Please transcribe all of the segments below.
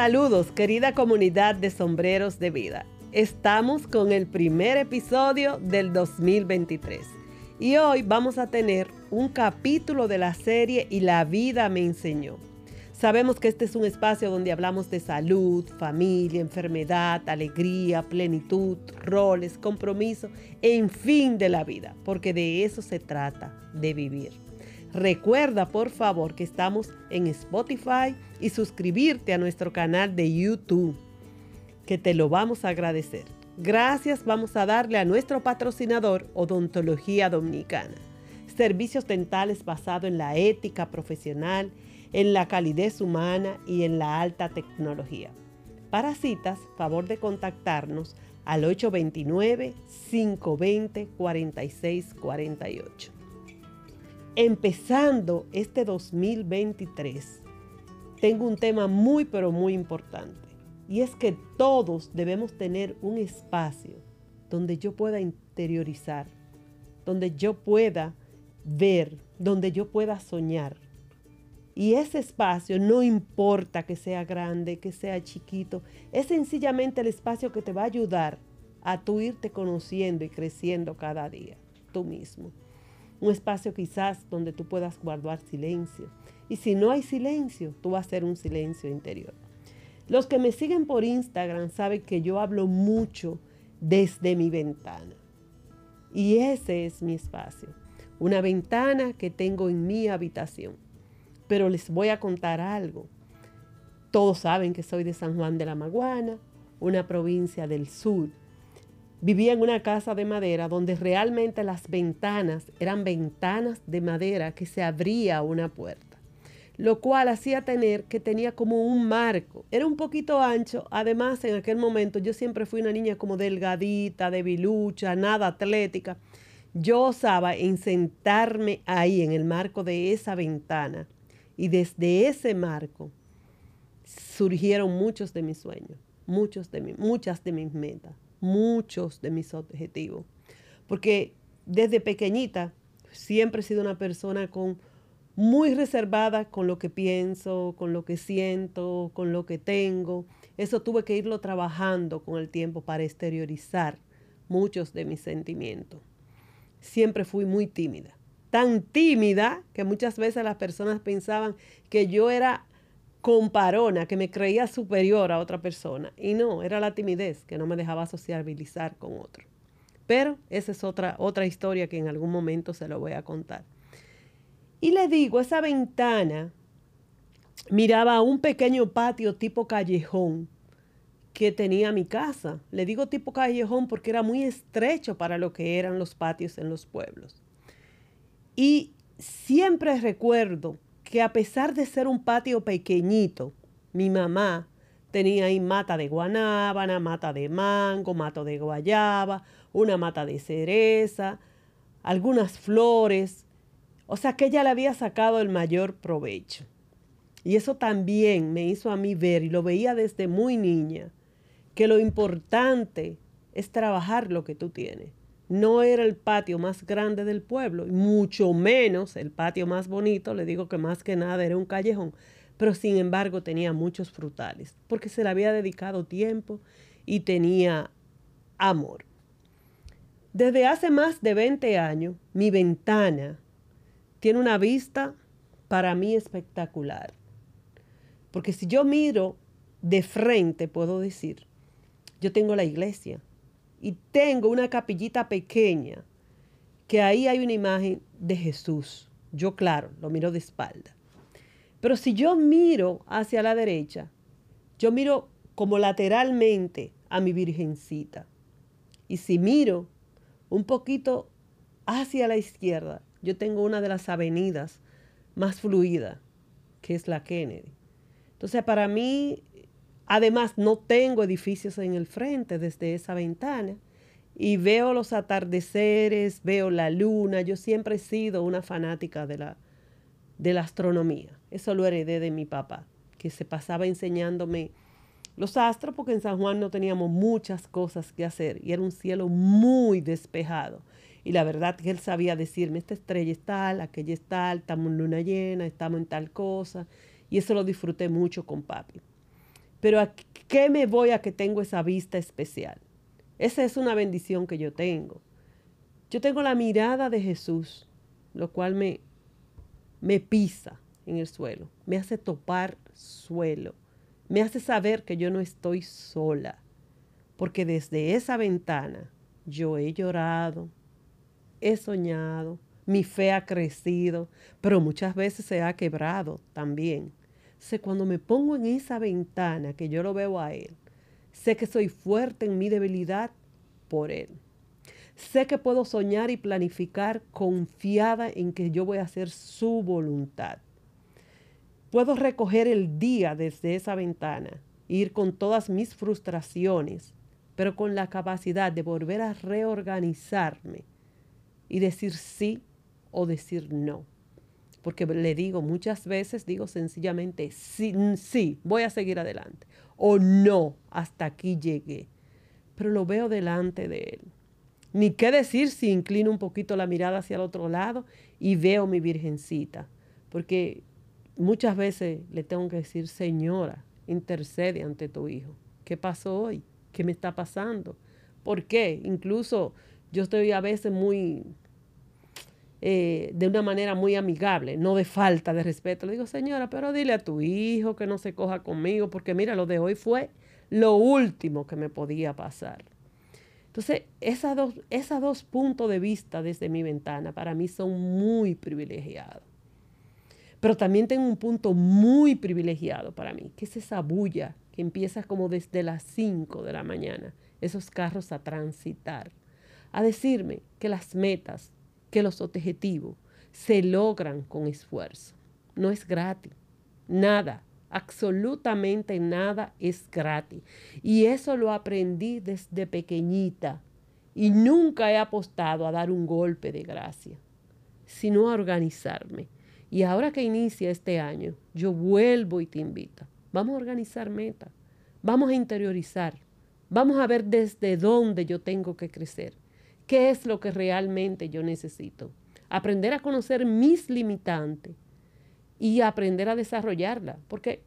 Saludos, querida comunidad de sombreros de vida. Estamos con el primer episodio del 2023 y hoy vamos a tener un capítulo de la serie Y la vida me enseñó. Sabemos que este es un espacio donde hablamos de salud, familia, enfermedad, alegría, plenitud, roles, compromiso, en fin de la vida, porque de eso se trata, de vivir. Recuerda por favor que estamos en Spotify y suscribirte a nuestro canal de YouTube, que te lo vamos a agradecer. Gracias vamos a darle a nuestro patrocinador Odontología Dominicana. Servicios dentales basados en la ética profesional, en la calidez humana y en la alta tecnología. Para citas, favor de contactarnos al 829-520-4648 empezando este 2023, tengo un tema muy pero muy importante. Y es que todos debemos tener un espacio donde yo pueda interiorizar, donde yo pueda ver, donde yo pueda soñar. Y ese espacio no importa que sea grande, que sea chiquito, es sencillamente el espacio que te va a ayudar a tú irte conociendo y creciendo cada día, tú mismo un espacio quizás donde tú puedas guardar silencio. Y si no hay silencio, tú vas a hacer un silencio interior. Los que me siguen por Instagram saben que yo hablo mucho desde mi ventana. Y ese es mi espacio. Una ventana que tengo en mi habitación. Pero les voy a contar algo. Todos saben que soy de San Juan de la Maguana, una provincia del sur Vivía en una casa de madera donde realmente las ventanas eran ventanas de madera que se abría una puerta, lo cual hacía tener que tenía como un marco. Era un poquito ancho, además en aquel momento yo siempre fui una niña como delgadita, debilucha, nada atlética. Yo osaba en sentarme ahí en el marco de esa ventana y desde ese marco surgieron muchos de mis sueños, muchos de muchas de mis metas muchos de mis objetivos. Porque desde pequeñita siempre he sido una persona con muy reservada con lo que pienso, con lo que siento, con lo que tengo. Eso tuve que irlo trabajando con el tiempo para exteriorizar muchos de mis sentimientos. Siempre fui muy tímida. Tan tímida que muchas veces las personas pensaban que yo era comparona, que me creía superior a otra persona. Y no, era la timidez que no me dejaba sociabilizar con otro. Pero esa es otra, otra historia que en algún momento se lo voy a contar. Y le digo, esa ventana miraba a un pequeño patio tipo callejón que tenía mi casa. Le digo tipo callejón porque era muy estrecho para lo que eran los patios en los pueblos. Y siempre recuerdo que a pesar de ser un patio pequeñito, mi mamá tenía ahí mata de guanábana, mata de mango, mata de guayaba, una mata de cereza, algunas flores. O sea que ella le había sacado el mayor provecho. Y eso también me hizo a mí ver, y lo veía desde muy niña, que lo importante es trabajar lo que tú tienes no era el patio más grande del pueblo, y mucho menos el patio más bonito, le digo que más que nada era un callejón, pero sin embargo tenía muchos frutales, porque se le había dedicado tiempo y tenía amor. Desde hace más de 20 años, mi ventana tiene una vista para mí espectacular. Porque si yo miro de frente, puedo decir, yo tengo la iglesia, y tengo una capillita pequeña que ahí hay una imagen de Jesús. Yo, claro, lo miro de espalda. Pero si yo miro hacia la derecha, yo miro como lateralmente a mi virgencita. Y si miro un poquito hacia la izquierda, yo tengo una de las avenidas más fluidas, que es la Kennedy. Entonces, para mí, Además, no tengo edificios en el frente desde esa ventana y veo los atardeceres, veo la luna. Yo siempre he sido una fanática de la, de la astronomía. Eso lo heredé de mi papá, que se pasaba enseñándome los astros porque en San Juan no teníamos muchas cosas que hacer y era un cielo muy despejado. Y la verdad que él sabía decirme, esta estrella es tal, aquella es tal, estamos en luna llena, estamos en tal cosa. Y eso lo disfruté mucho con papi. Pero ¿a qué me voy a que tengo esa vista especial? Esa es una bendición que yo tengo. Yo tengo la mirada de Jesús, lo cual me, me pisa en el suelo, me hace topar suelo, me hace saber que yo no estoy sola, porque desde esa ventana yo he llorado, he soñado, mi fe ha crecido, pero muchas veces se ha quebrado también. Sé cuando me pongo en esa ventana que yo lo veo a Él, Sé que soy fuerte en mi debilidad por Él. Sé que puedo soñar y planificar confiada en que yo voy a hacer su voluntad. Puedo recoger el día desde esa ventana, ir con todas mis frustraciones, pero con la capacidad de volver a reorganizarme y decir sí o decir no. Porque le digo muchas veces, digo sencillamente sí, sí, voy a seguir adelante o no, hasta aquí llegué. Pero lo veo delante de Él. Ni qué decir si inclino un poquito la mirada hacia el otro lado y veo mi virgencita. Porque muchas veces le tengo que decir, Señora, intercede ante tu hijo. ¿Qué pasó hoy? ¿Qué me está pasando? ¿Por qué? Incluso yo estoy a veces muy eh, de una manera muy amigable, no de falta de respeto. Le digo, señora, pero dile a tu hijo que no se coja conmigo, porque mira, lo de hoy fue lo último que me podía pasar. Entonces, esos dos, esos dos puntos de vista desde mi ventana para mí son muy privilegiados. Pero también tengo un punto muy privilegiado para mí, que es esa bulla que empieza como desde las 5 de la mañana, esos carros a transitar, a decirme que las metas que los objetivos se logran con esfuerzo. No es gratis. Nada, absolutamente nada es gratis. Y eso lo aprendí desde pequeñita. Y nunca he apostado a dar un golpe de gracia, sino a organizarme. Y ahora que inicia este año, yo vuelvo y te invito. Vamos a organizar metas. Vamos a interiorizar. Vamos a ver desde dónde yo tengo que crecer qué es lo que realmente yo necesito. Aprender a conocer mis limitantes y aprender a desarrollarla, porque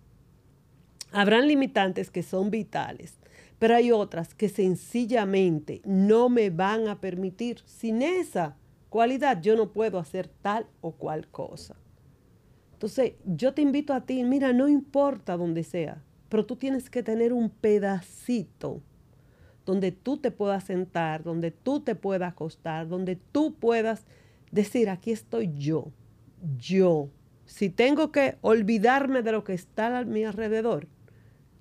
habrán limitantes que son vitales, pero hay otras que sencillamente no me van a permitir. Sin esa cualidad yo no puedo hacer tal o cual cosa. Entonces, yo te invito a ti, mira, no importa dónde sea, pero tú tienes que tener un pedacito donde tú te puedas sentar, donde tú te puedas acostar, donde tú puedas decir, aquí estoy yo, yo. Si tengo que olvidarme de lo que está a mi alrededor,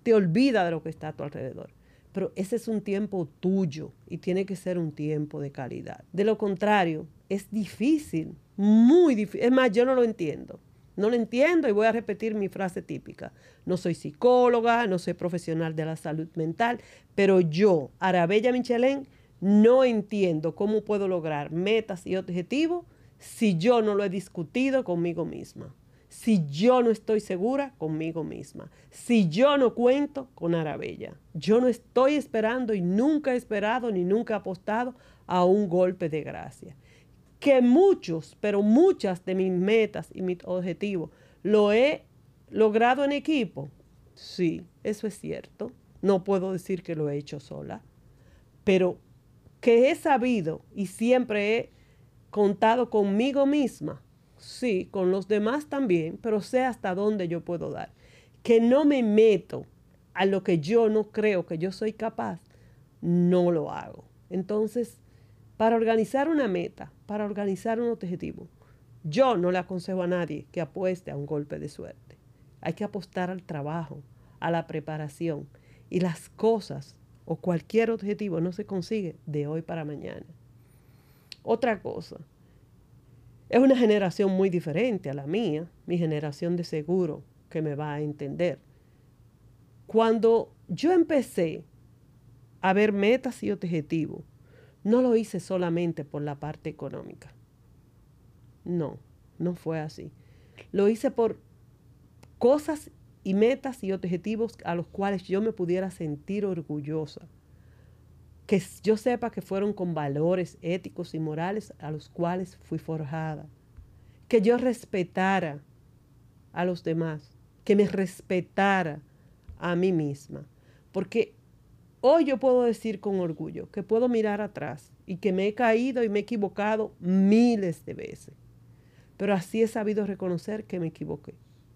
te olvida de lo que está a tu alrededor. Pero ese es un tiempo tuyo y tiene que ser un tiempo de calidad. De lo contrario, es difícil, muy difícil. Es más, yo no lo entiendo. No lo entiendo y voy a repetir mi frase típica. No soy psicóloga, no soy profesional de la salud mental, pero yo, Arabella Michelén, no entiendo cómo puedo lograr metas y objetivos si yo no lo he discutido conmigo misma, si yo no estoy segura conmigo misma, si yo no cuento con Arabella. Yo no estoy esperando y nunca he esperado ni nunca he apostado a un golpe de gracia que muchos, pero muchas de mis metas y mis objetivos lo he logrado en equipo. Sí, eso es cierto. No puedo decir que lo he hecho sola, pero que he sabido y siempre he contado conmigo misma. Sí, con los demás también, pero sé hasta dónde yo puedo dar. Que no me meto a lo que yo no creo que yo soy capaz, no lo hago. Entonces, para organizar una meta, para organizar un objetivo, yo no le aconsejo a nadie que apueste a un golpe de suerte. Hay que apostar al trabajo, a la preparación. Y las cosas o cualquier objetivo no se consigue de hoy para mañana. Otra cosa, es una generación muy diferente a la mía, mi generación de seguro que me va a entender. Cuando yo empecé a ver metas y objetivos, no lo hice solamente por la parte económica. No, no fue así. Lo hice por cosas y metas y objetivos a los cuales yo me pudiera sentir orgullosa. Que yo sepa que fueron con valores éticos y morales a los cuales fui forjada. Que yo respetara a los demás. Que me respetara a mí misma. Porque hoy yo puedo decir con orgullo que puedo mirar atrás y que me he caído y me he equivocado miles de veces. Pero así he sabido reconocer que me equivoqué.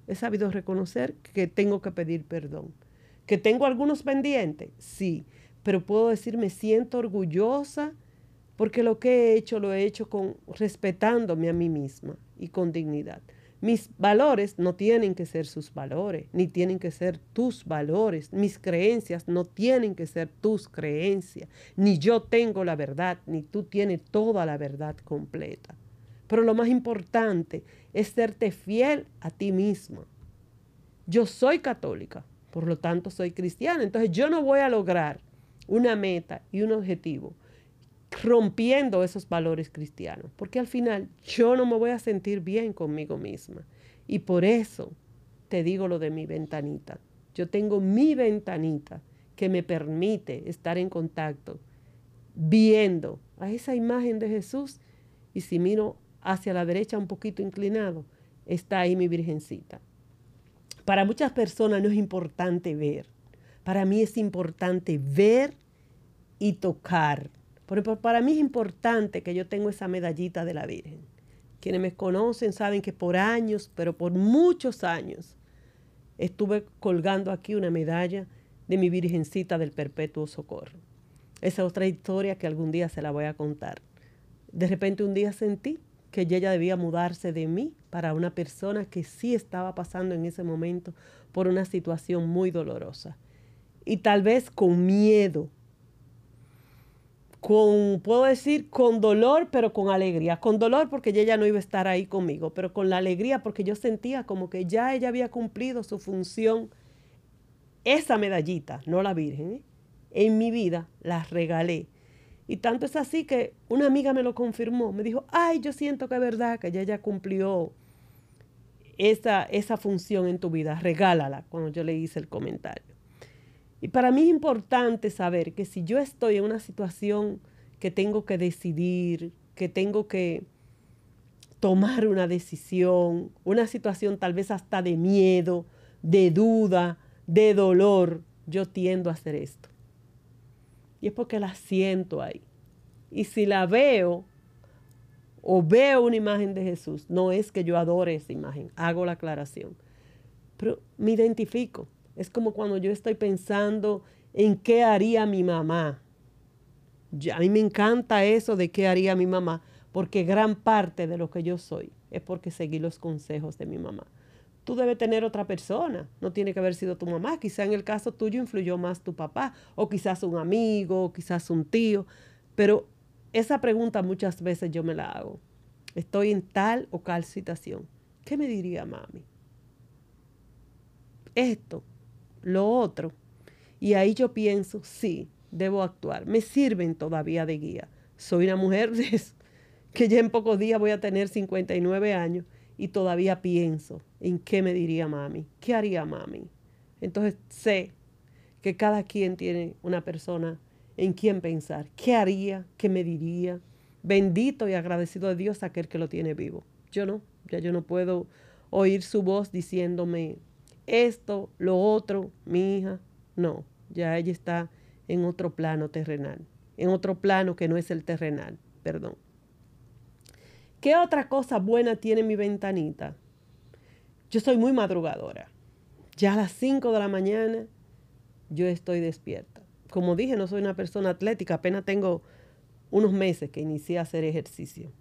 He sabido reconocer que tengo que pedir perdón. ¿Que tengo algunos pendientes? Sí. Pero puedo decir, me siento orgullosa porque lo que he hecho lo he hecho con respetándome a mí misma y con dignidad. Mis valores no tienen que ser sus valores, ni tienen que ser tus valores. Mis creencias no tienen que ser tus creencias. Ni yo tengo la verdad, ni tú tienes toda la verdad completa. Pero lo más importante es serte fiel a ti misma. Yo soy católica, por lo tanto soy cristiana. Entonces yo no voy a lograr una meta y un objetivo rompiendo esos valores cristianos, porque al final yo no me voy a sentir bien conmigo misma. Y por eso te digo lo de mi ventanita. Yo tengo mi ventanita que me permite estar en contacto viendo a esa imagen de Jesús y si miro hacia la derecha un poquito inclinado, está ahí mi virgencita. Para muchas personas no es importante ver. Para mí es importante ver y tocar pero para mí es importante que yo tengo esa medallita de la Virgen. Quienes me conocen saben que por años, pero por muchos años, estuve colgando aquí una medalla de mi Virgencita del Perpetuo Socorro. Esa otra historia que algún día se la voy a contar. De repente un día sentí que ella debía mudarse de mí para una persona que sí estaba pasando en ese momento por una situación muy dolorosa. Y tal vez con miedo con, puedo decir, con dolor, pero con alegría. Con dolor porque ella no iba a estar ahí conmigo, pero con la alegría porque yo sentía como que ya ella había cumplido su función. Esa medallita, no la Virgen, ¿eh? en mi vida la regalé. Y tanto es así que una amiga me lo confirmó. Me dijo, ay, yo siento que es verdad que ella ya cumplió esa, esa función en tu vida. Regálala cuando yo le hice el comentario. Y para mí es importante saber que si yo estoy en una situación que tengo que decidir, que tengo que tomar una decisión, una situación tal vez hasta de miedo, de duda, de dolor, yo tiendo a hacer esto. Y es porque la siento ahí. Y si la veo o veo una imagen de Jesús, no es que yo adore esa imagen, hago la aclaración, pero me identifico es como cuando yo estoy pensando en qué haría mi mamá. a mí me encanta eso de qué haría mi mamá, porque gran parte de lo que yo soy es porque seguí los consejos de mi mamá. Tú debes tener otra persona, no tiene que haber sido tu mamá, quizá en el caso tuyo influyó más tu papá, o quizás un amigo, o quizás un tío, pero esa pregunta muchas veces yo me la hago. Estoy en tal o tal situación. ¿Qué me diría mami? Esto lo otro. Y ahí yo pienso, sí, debo actuar. Me sirven todavía de guía. Soy una mujer que ya en pocos días voy a tener 59 años y todavía pienso en qué me diría mami, qué haría mami. Entonces sé que cada quien tiene una persona en quien pensar, qué haría, qué me diría. Bendito y agradecido de Dios aquel que lo tiene vivo. Yo no, ya yo no puedo oír su voz diciéndome, esto, lo otro, mi hija, no, ya ella está en otro plano terrenal, en otro plano que no es el terrenal, perdón. ¿Qué otra cosa buena tiene mi ventanita? Yo soy muy madrugadora. Ya a las 5 de la mañana yo estoy despierta. Como dije, no soy una persona atlética, apenas tengo unos meses que inicié a hacer ejercicio.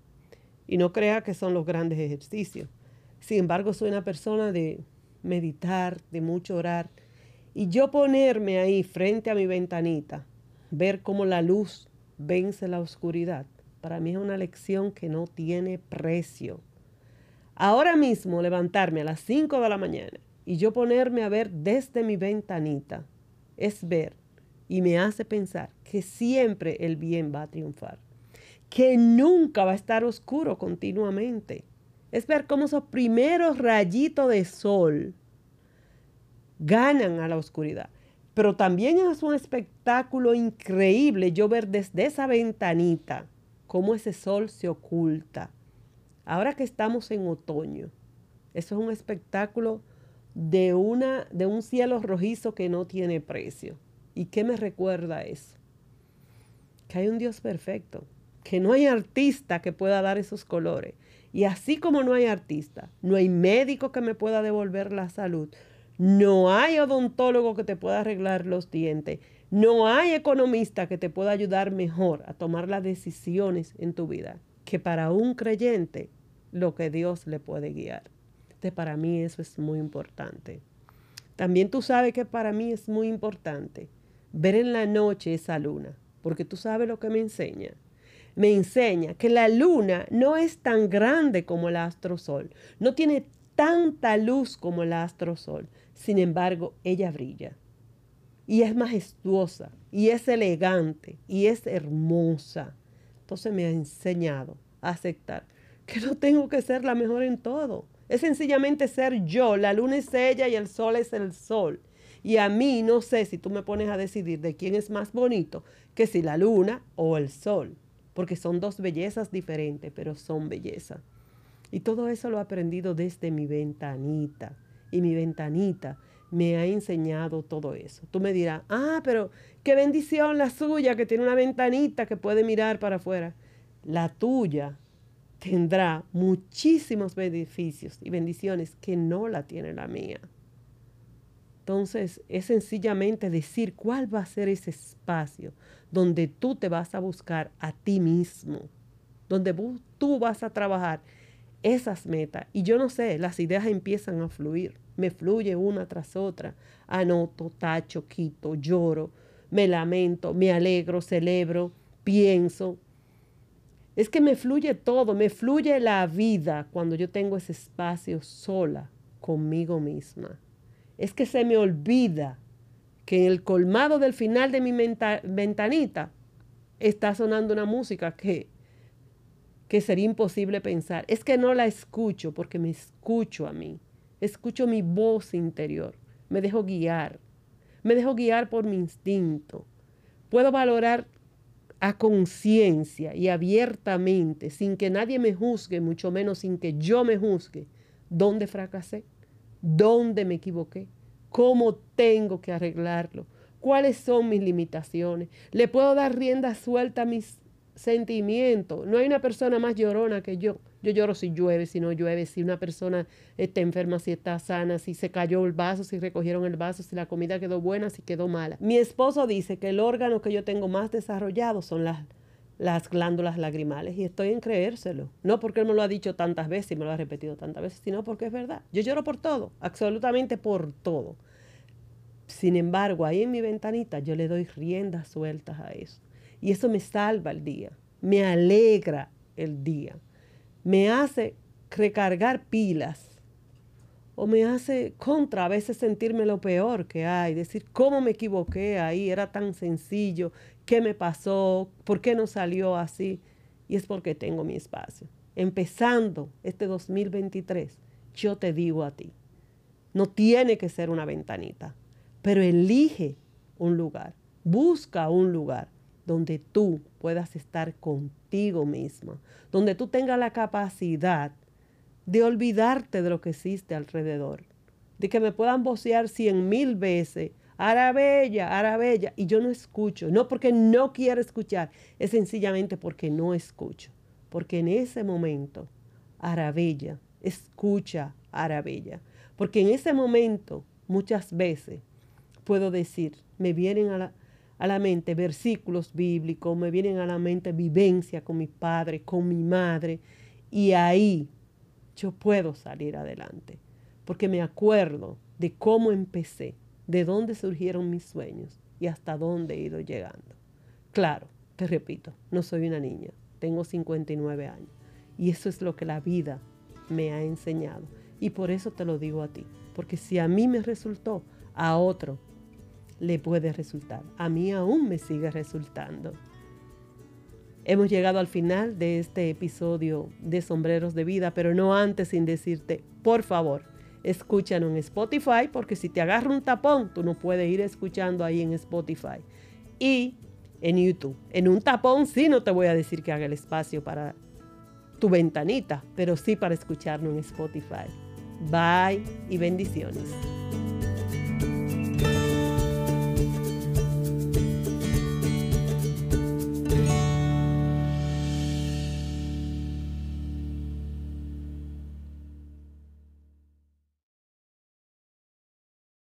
Y no crea que son los grandes ejercicios. Sin embargo, soy una persona de meditar, de mucho orar. Y yo ponerme ahí frente a mi ventanita, ver cómo la luz vence la oscuridad, para mí es una lección que no tiene precio. Ahora mismo levantarme a las 5 de la mañana y yo ponerme a ver desde mi ventanita es ver y me hace pensar que siempre el bien va a triunfar, que nunca va a estar oscuro continuamente es ver cómo esos primeros rayitos de sol ganan a la oscuridad. Pero también es un espectáculo increíble yo ver desde esa ventanita cómo ese sol se oculta. Ahora que estamos en otoño, eso es un espectáculo de, una, de un cielo rojizo que no tiene precio. ¿Y qué me recuerda eso? Que hay un Dios perfecto, que no hay artista que pueda dar esos colores. Y así como no hay artista, no hay médico que me pueda devolver la salud, no hay odontólogo que te pueda arreglar los dientes, no hay economista que te pueda ayudar mejor a tomar las decisiones en tu vida que para un creyente lo que Dios le puede guiar. Entonces, para mí eso es muy importante. También tú sabes que para mí es muy importante ver en la noche esa luna, porque tú sabes lo que me enseña. Me enseña que la luna no es tan grande como el astrosol, no tiene tanta luz como el astrosol, sin embargo, ella brilla. Y es majestuosa, y es elegante, y es hermosa. Entonces me ha enseñado a aceptar que no tengo que ser la mejor en todo. Es sencillamente ser yo. La luna es ella y el sol es el sol. Y a mí no sé si tú me pones a decidir de quién es más bonito, que si la luna o el sol. Porque son dos bellezas diferentes, pero son bellezas. Y todo eso lo he aprendido desde mi ventanita. Y mi ventanita me ha enseñado todo eso. Tú me dirás, ah, pero qué bendición la suya que tiene una ventanita que puede mirar para afuera. La tuya tendrá muchísimos beneficios y bendiciones que no la tiene la mía. Entonces es sencillamente decir cuál va a ser ese espacio donde tú te vas a buscar a ti mismo, donde tú vas a trabajar esas metas. Y yo no sé, las ideas empiezan a fluir, me fluye una tras otra. Anoto, tacho, quito, lloro, me lamento, me alegro, celebro, pienso, es que me fluye todo, me fluye la vida cuando yo tengo ese espacio sola conmigo misma. Es que se me olvida que en el colmado del final de mi ventanita está sonando una música que, que sería imposible pensar. Es que no la escucho porque me escucho a mí. Escucho mi voz interior. Me dejo guiar. Me dejo guiar por mi instinto. Puedo valorar a conciencia y abiertamente, sin que nadie me juzgue, mucho menos sin que yo me juzgue, dónde fracasé, dónde me equivoqué, cómo tengo que arreglarlo, cuáles son mis limitaciones. Le puedo dar rienda suelta a mis sentimientos. No hay una persona más llorona que yo. Yo lloro si llueve, si no llueve, si una persona está enferma, si está sana, si se cayó el vaso, si recogieron el vaso, si la comida quedó buena, si quedó mala. Mi esposo dice que el órgano que yo tengo más desarrollado son las, las glándulas lagrimales y estoy en creérselo. No porque él me lo ha dicho tantas veces y me lo ha repetido tantas veces, sino porque es verdad. Yo lloro por todo, absolutamente por todo. Sin embargo, ahí en mi ventanita yo le doy riendas sueltas a eso. Y eso me salva el día, me alegra el día me hace recargar pilas o me hace contra a veces sentirme lo peor que hay, decir cómo me equivoqué ahí, era tan sencillo, qué me pasó, por qué no salió así. Y es porque tengo mi espacio. Empezando este 2023, yo te digo a ti, no tiene que ser una ventanita, pero elige un lugar, busca un lugar donde tú puedas estar contigo misma, donde tú tengas la capacidad de olvidarte de lo que existe alrededor, de que me puedan vocear cien mil veces, Arabella, Arabella, y yo no escucho, no porque no quiero escuchar, es sencillamente porque no escucho, porque en ese momento, Arabella, escucha Arabella, porque en ese momento muchas veces puedo decir, me vienen a la a la mente versículos bíblicos, me vienen a la mente vivencia con mi padre, con mi madre, y ahí yo puedo salir adelante, porque me acuerdo de cómo empecé, de dónde surgieron mis sueños y hasta dónde he ido llegando. Claro, te repito, no soy una niña, tengo 59 años, y eso es lo que la vida me ha enseñado. Y por eso te lo digo a ti, porque si a mí me resultó, a otro le puede resultar. A mí aún me sigue resultando. Hemos llegado al final de este episodio de Sombreros de Vida, pero no antes sin decirte, por favor, escúchanos en Spotify, porque si te agarra un tapón, tú no puedes ir escuchando ahí en Spotify. Y en YouTube. En un tapón sí no te voy a decir que haga el espacio para tu ventanita, pero sí para escucharnos en Spotify. Bye y bendiciones.